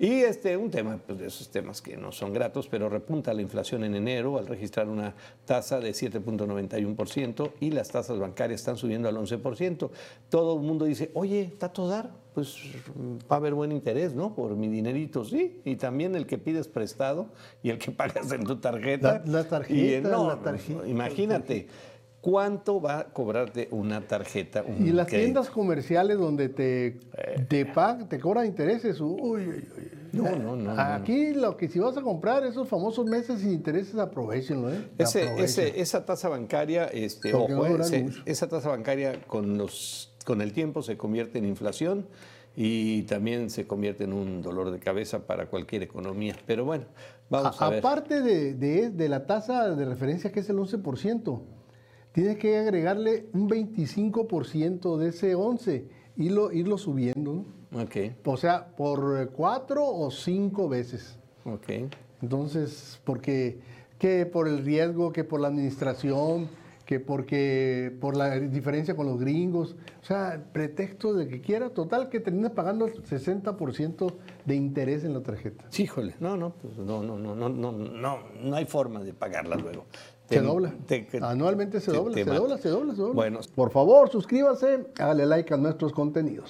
Y este, un tema, pues de esos temas que no son gratos, pero repunta la inflación en enero al registrar una tasa de 7.91% y las tasas bancarias están subiendo al 11%. Todo el mundo dice, oye, ¿está todo dar? Pues va a haber buen interés, ¿no? Por mi dinerito, sí. Y también el que pides prestado y el que pagas en tu tarjeta. La, la tarjeta, Y, no, la tarjeta. Imagínate. ¿Cuánto va a cobrarte una tarjeta? un Y las crédito? tiendas comerciales donde te, Eh. te, pag- te cobran intereses, uy, uy, uy. No, no, no, no. Aquí lo que si vas a comprar esos famosos meses sin intereses, aprovechenlo, ¿eh? Ese- Aprovechen. ese- esa tasa bancaria, este, ojo, no eh, esa tasa bancaria con, los, con el tiempo se convierte en inflación y también se convierte en un dolor de cabeza para cualquier economía. Pero bueno, vamos a, ver. Aparte de, de- de la tasa de referencia que es el 11%, tienes que agregarle un 25% de ese 11 y irlo, irlo subiendo, ¿no? Ok, O sea, por cuatro o cinco veces. ok. Entonces, porque que por el riesgo, que por la administración, que porque por la diferencia con los gringos, o sea, pretexto de que quiera, total que terminas pagando el 60% de interés en la tarjeta. Sí, híjole, no, no, pues no, no, no, no, no, no, no hay forma de pagarla luego. Se dobla. te- Anualmente se te- dobla, se dobla, se dobla, se dobla. Bueno, Por favor, suscríbase, hágale like a nuestros contenidos.